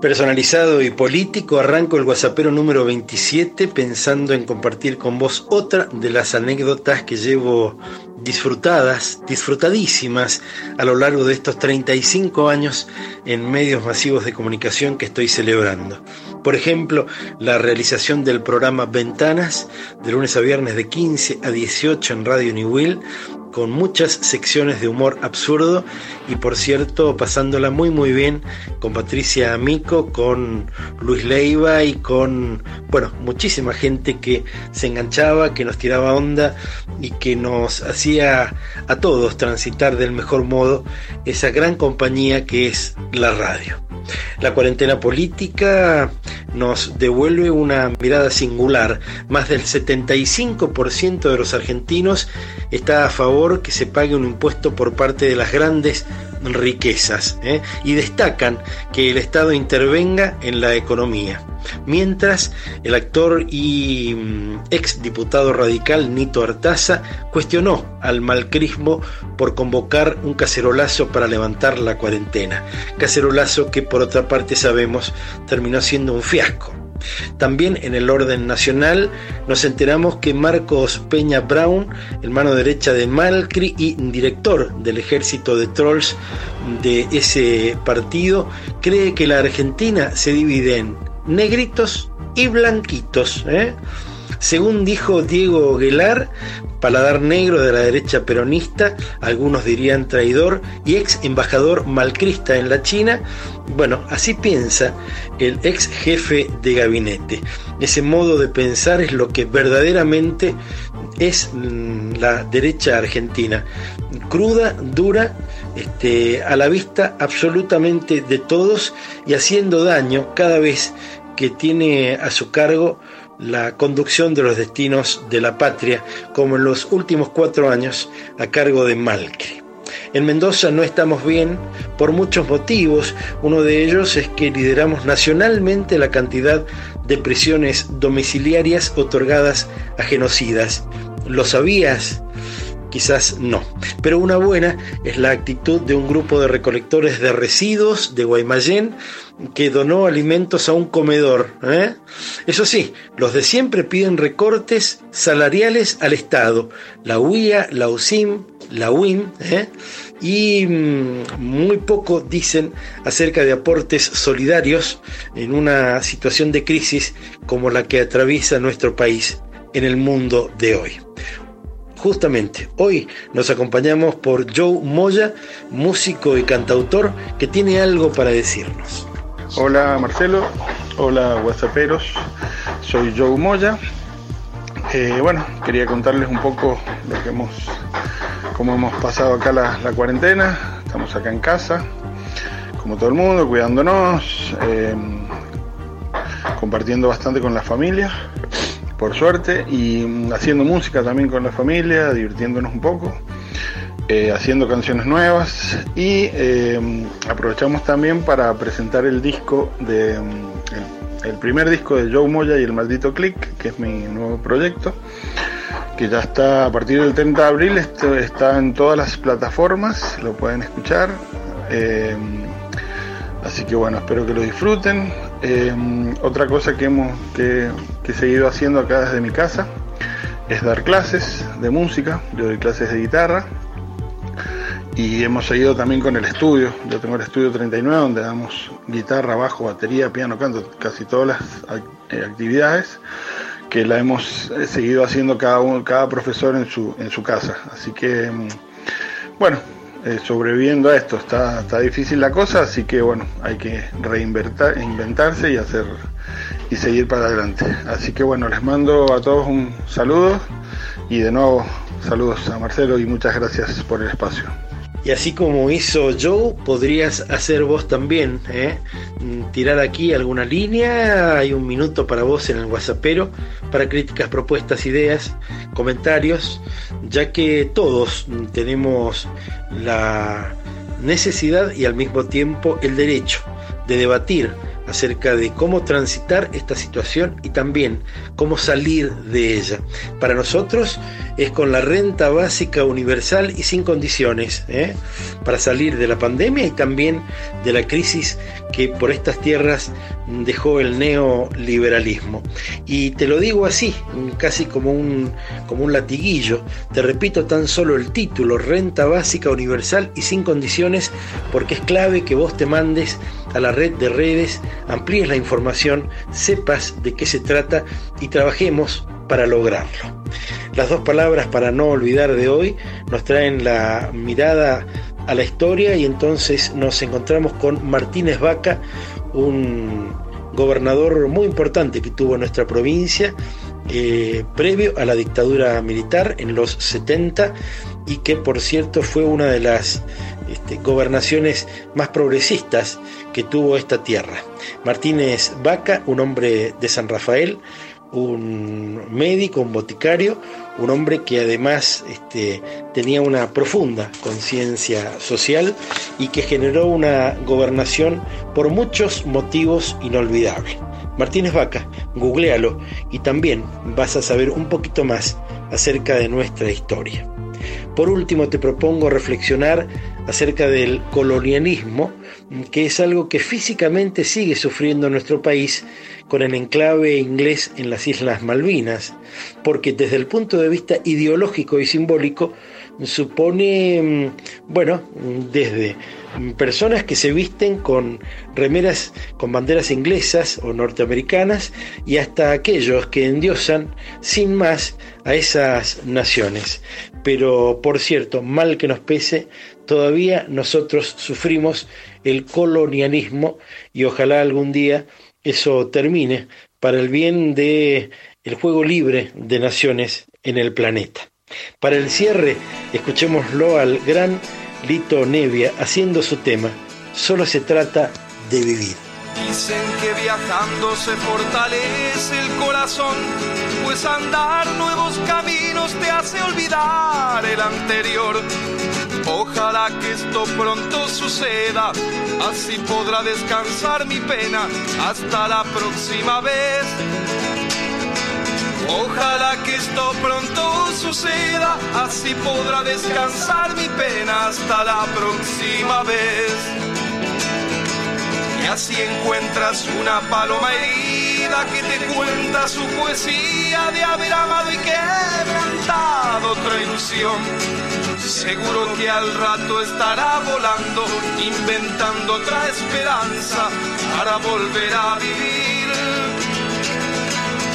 Personalizado y político, arranco el guasapero número 27 pensando en compartir con vos otra de las anécdotas que llevo disfrutadas, disfrutadísimas a lo largo de estos 35 años en medios masivos de comunicación que estoy celebrando. Por ejemplo, la realización del programa Ventanas de lunes a viernes de 15 a 18 en Radio New Will, con muchas secciones de humor absurdo y por cierto pasándola muy muy bien con Patricia Amico, con Luis Leiva y con, bueno, muchísima gente que se enganchaba, que nos tiraba onda y que nos hacía a todos transitar del mejor modo esa gran compañía que es la radio. La cuarentena política nos devuelve una mirada singular. Más del 75% de los argentinos está a favor que se pague un impuesto por parte de las grandes riquezas ¿eh? y destacan que el Estado intervenga en la economía. Mientras el actor y mm, ex diputado radical Nito Artaza cuestionó al malcrismo por convocar un cacerolazo para levantar la cuarentena. Cacerolazo que por otra parte sabemos terminó siendo un fiasco. También en el orden nacional nos enteramos que Marcos Peña Brown, el mano derecha de Malcri y director del ejército de trolls de ese partido, cree que la Argentina se divide en negritos y blanquitos. ¿eh? Según dijo Diego Guelar, paladar negro de la derecha peronista, algunos dirían traidor y ex embajador malcrista en la China, bueno, así piensa el ex jefe de gabinete. Ese modo de pensar es lo que verdaderamente es mm, la derecha argentina. Cruda, dura, este, a la vista absolutamente de todos y haciendo daño cada vez que tiene a su cargo la conducción de los destinos de la patria, como en los últimos cuatro años a cargo de Malcri. En Mendoza no estamos bien por muchos motivos. Uno de ellos es que lideramos nacionalmente la cantidad de prisiones domiciliarias otorgadas a genocidas. ¿Lo sabías? quizás no. Pero una buena es la actitud de un grupo de recolectores de residuos de Guaymallén que donó alimentos a un comedor. ¿eh? Eso sí, los de siempre piden recortes salariales al Estado, la UIA, la USIM, la UIM, ¿eh? y mm, muy poco dicen acerca de aportes solidarios en una situación de crisis como la que atraviesa nuestro país en el mundo de hoy. Justamente, hoy nos acompañamos por Joe Moya, músico y cantautor, que tiene algo para decirnos. Hola Marcelo, hola WhatsApperos, soy Joe Moya. Eh, bueno, quería contarles un poco lo que hemos, cómo hemos pasado acá la, cuarentena. Estamos acá en casa, como todo el mundo, cuidándonos, eh, compartiendo bastante con la familia por suerte, y haciendo música también con la familia, divirtiéndonos un poco, eh, haciendo canciones nuevas y eh, aprovechamos también para presentar el disco de mm, el, primer disco de Joe Moya y el maldito Click, que es mi nuevo proyecto que ya está a partir del 30 de abril, está en todas las plataformas, lo pueden escuchar. Eh, así que bueno, espero que lo disfruten. otra cosa que hemos que que he seguido haciendo acá desde mi casa es dar clases de música, yo doy clases de guitarra y hemos seguido también con el estudio, yo tengo el estudio 39 donde damos guitarra, bajo, batería, piano, canto, casi todas las eh, actividades que la hemos eh, seguido haciendo cada, uno, cada profesor en su, en su casa. Así que, mm, bueno, eh, sobreviviendo a esto está, está difícil la cosa, así que bueno, hay que reinventarse y hacer y seguir para adelante. Así que bueno, les mando a todos un saludo y de nuevo saludos a Marcelo y muchas gracias por el espacio. Y así como hizo Joe, podrías hacer vos también. ¿eh? Tirar aquí alguna línea. Hay un minuto para vos en el WhatsAppero para críticas, propuestas, ideas, comentarios, ya que todos tenemos la necesidad y al mismo tiempo el derecho de debatir acerca de cómo transitar esta situación y también cómo salir de ella. Para nosotros es con la renta básica universal y sin condiciones ¿eh? para salir de la pandemia y también de la crisis que por estas tierras dejó el neoliberalismo. Y te lo digo así, casi como un, como un latiguillo. Te repito tan solo el título, renta básica universal y sin condiciones, porque es clave que vos te mandes a la red de redes, amplíes la información, sepas de qué se trata y trabajemos para lograrlo. Las dos palabras para no olvidar de hoy nos traen la mirada a la historia y entonces nos encontramos con Martínez Vaca, un gobernador muy importante que tuvo nuestra provincia eh, previo a la dictadura militar en los 70 y que por cierto fue una de las este, gobernaciones más progresistas que tuvo esta tierra. Martínez Vaca, un hombre de San Rafael, un médico, un boticario, un hombre que además este, tenía una profunda conciencia social y que generó una gobernación por muchos motivos inolvidables. Martínez Vaca, googlealo y también vas a saber un poquito más acerca de nuestra historia. Por último, te propongo reflexionar acerca del colonialismo, que es algo que físicamente sigue sufriendo nuestro país con el enclave inglés en las Islas Malvinas, porque desde el punto de vista ideológico y simbólico supone, mm, bueno, desde personas que se visten con remeras con banderas inglesas o norteamericanas y hasta aquellos que endiosan sin más a esas naciones. Pero por cierto, mal que nos pese, todavía nosotros sufrimos el colonialismo y ojalá algún día eso termine para el bien de el juego libre de naciones en el planeta. Para el cierre, escuchémoslo al gran Lito Nevia haciendo su tema. Solo se trata de vivir. Dicen que viajando se fortalece el corazón, pues andar nuevos caminos te hace olvidar el anterior. Ojalá que esto pronto suceda, así podrá descansar mi pena hasta la próxima vez. Ojalá que esto pronto suceda, así podrá descansar mi pena hasta la próxima vez. Y así encuentras una paloma herida que te cuenta su poesía de haber amado y quebrantado otra ilusión. Seguro que al rato estará volando, inventando otra esperanza para volver a vivir.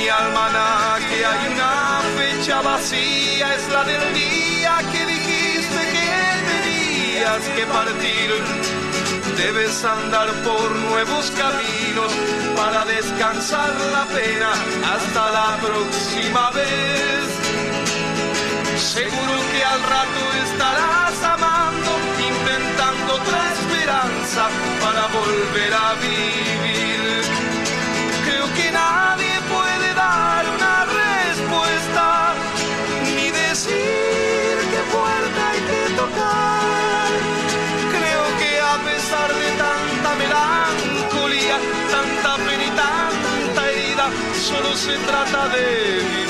Mi almanaque hay una fecha vacía, es la del día que dijiste que tenías que partir. Debes andar por nuevos caminos para descansar la pena hasta la próxima vez. Seguro que al rato estarás amando, inventando otra esperanza para volver a vivir. Se trata de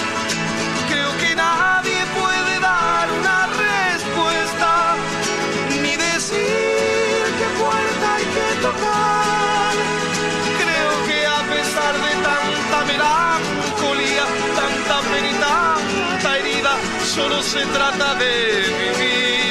Solo se trata de vivir.